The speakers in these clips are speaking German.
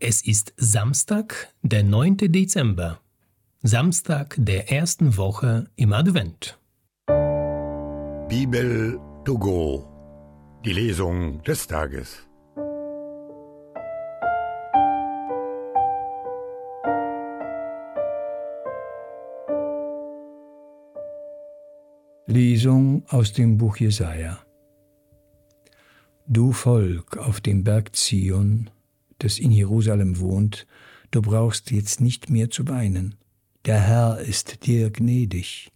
Es ist Samstag, der 9. Dezember. Samstag der ersten Woche im Advent. Bibel to go. Die Lesung des Tages. Lesung aus dem Buch Jesaja. Du Volk auf dem Berg Zion, das in Jerusalem wohnt, du brauchst jetzt nicht mehr zu weinen. Der Herr ist dir gnädig.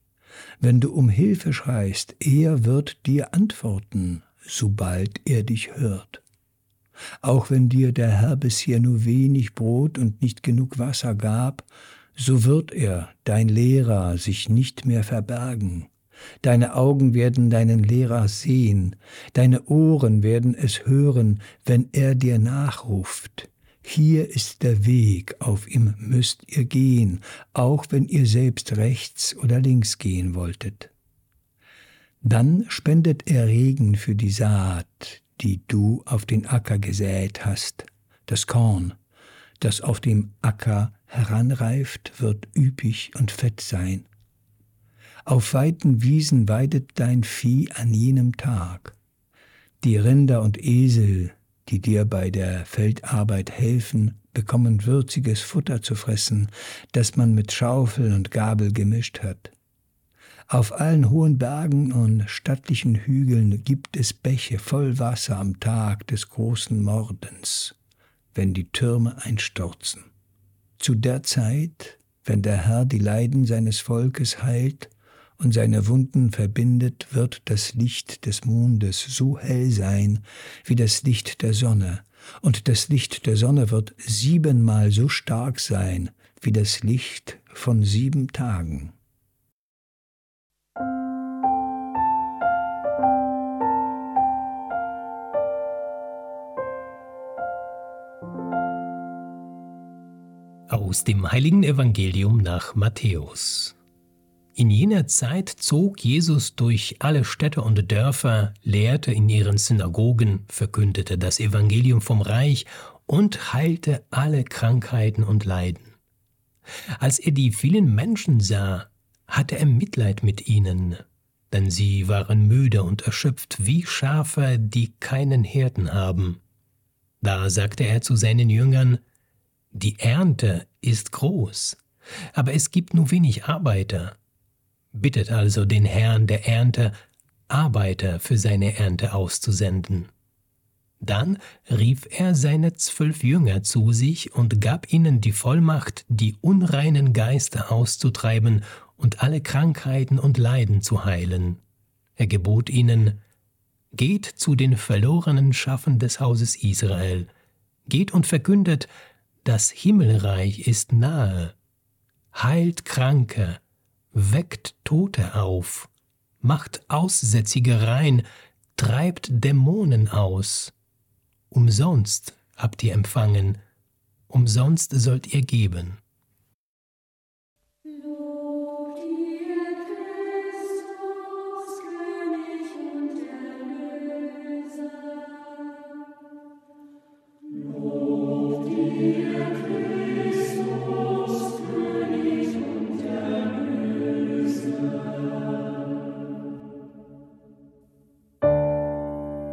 Wenn du um Hilfe schreist, er wird dir antworten, sobald er dich hört. Auch wenn dir der Herr bisher nur wenig Brot und nicht genug Wasser gab, so wird er, dein Lehrer, sich nicht mehr verbergen. Deine Augen werden deinen Lehrer sehen, deine Ohren werden es hören, wenn er dir nachruft. Hier ist der Weg, auf ihm müsst ihr gehen, auch wenn ihr selbst rechts oder links gehen wolltet. Dann spendet er Regen für die Saat, die du auf den Acker gesät hast. Das Korn, das auf dem Acker heranreift, wird üppig und fett sein. Auf weiten Wiesen weidet dein Vieh an jenem Tag. Die Rinder und Esel, die dir bei der Feldarbeit helfen, bekommen würziges Futter zu fressen, das man mit Schaufel und Gabel gemischt hat. Auf allen hohen Bergen und stattlichen Hügeln gibt es Bäche voll Wasser am Tag des großen Mordens, wenn die Türme einstürzen. Zu der Zeit, wenn der Herr die Leiden seines Volkes heilt und seine Wunden verbindet, wird das Licht des Mondes so hell sein wie das Licht der Sonne, und das Licht der Sonne wird siebenmal so stark sein wie das Licht von sieben Tagen. Aus dem heiligen Evangelium nach Matthäus. In jener Zeit zog Jesus durch alle Städte und Dörfer, lehrte in ihren Synagogen, verkündete das Evangelium vom Reich und heilte alle Krankheiten und Leiden. Als er die vielen Menschen sah, hatte er Mitleid mit ihnen, denn sie waren müde und erschöpft wie Schafe, die keinen Hirten haben. Da sagte er zu seinen Jüngern, Die Ernte ist groß, aber es gibt nur wenig Arbeiter bittet also den Herrn der Ernte, Arbeiter für seine Ernte auszusenden. Dann rief er seine zwölf Jünger zu sich und gab ihnen die Vollmacht, die unreinen Geister auszutreiben und alle Krankheiten und Leiden zu heilen. Er gebot ihnen, Geht zu den verlorenen Schaffen des Hauses Israel, geht und verkündet, das Himmelreich ist nahe, heilt Kranke, weckt Tote auf, macht Aussätzige rein, treibt Dämonen aus. Umsonst habt ihr empfangen, umsonst sollt ihr geben.